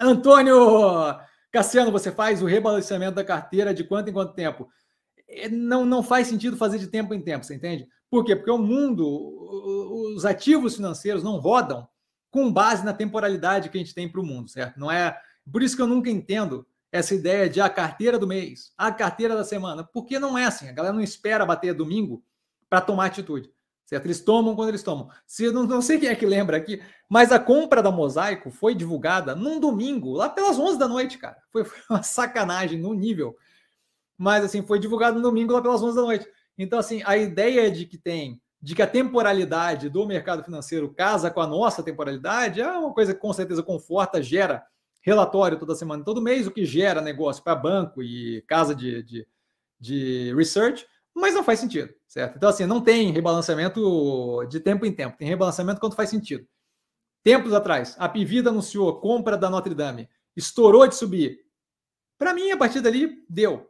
Antônio Cassiano, você faz o rebalanceamento da carteira de quanto em quanto tempo? É, não, não faz sentido fazer de tempo em tempo, você entende? Por quê? Porque o mundo, os ativos financeiros não rodam com base na temporalidade que a gente tem para o mundo, certo? Não é. Por isso que eu nunca entendo essa ideia de a carteira do mês, a carteira da semana, porque não é assim. A galera não espera bater domingo para tomar atitude, certo? Eles tomam quando eles tomam. Se não, não sei quem é que lembra aqui, mas a compra da Mosaico foi divulgada num domingo, lá pelas 11 da noite, cara. Foi, foi uma sacanagem no nível. Mas assim, foi divulgado no domingo lá pelas 11 da noite. Então assim, a ideia de que tem de que a temporalidade do mercado financeiro casa com a nossa temporalidade é uma coisa que com certeza conforta, gera relatório toda semana, todo mês, o que gera negócio para banco e casa de, de, de, research, mas não faz sentido, certo? Então, assim, não tem rebalanceamento de tempo em tempo, tem rebalanceamento quando faz sentido. Tempos atrás, a Pivida anunciou compra da Notre Dame, estourou de subir. Para mim, a partir dali, deu.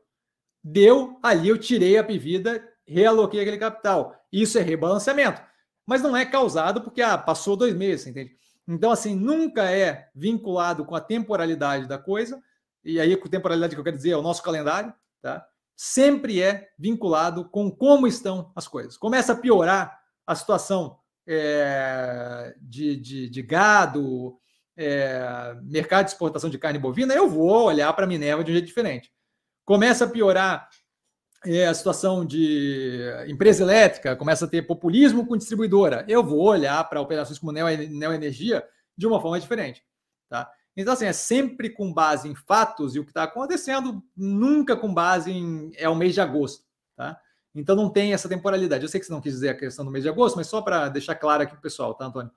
Deu, ali eu tirei a Pivida, realoquei aquele capital. Isso é rebalanceamento. Mas não é causado porque ah, passou dois meses, entende? Então, assim, nunca é vinculado com a temporalidade da coisa, e aí com temporalidade que eu quero dizer é o nosso calendário, tá? Sempre é vinculado com como estão as coisas. Começa a piorar a situação é, de, de, de, gado, é, mercado de exportação de carne bovina, eu vou olhar para a Minerva de um jeito diferente. Começa a piorar é, a situação de empresa elétrica, começa a ter populismo com distribuidora, eu vou olhar para operações como Neo, Neoenergia de uma forma diferente. Tá? Então, assim, é sempre com base em fatos e o que está acontecendo, nunca com base em é o mês de agosto. Tá? Então não tem essa temporalidade. Eu sei que você não quis dizer a questão do mês de agosto, mas só para deixar claro aqui para o pessoal, tá, Antônio?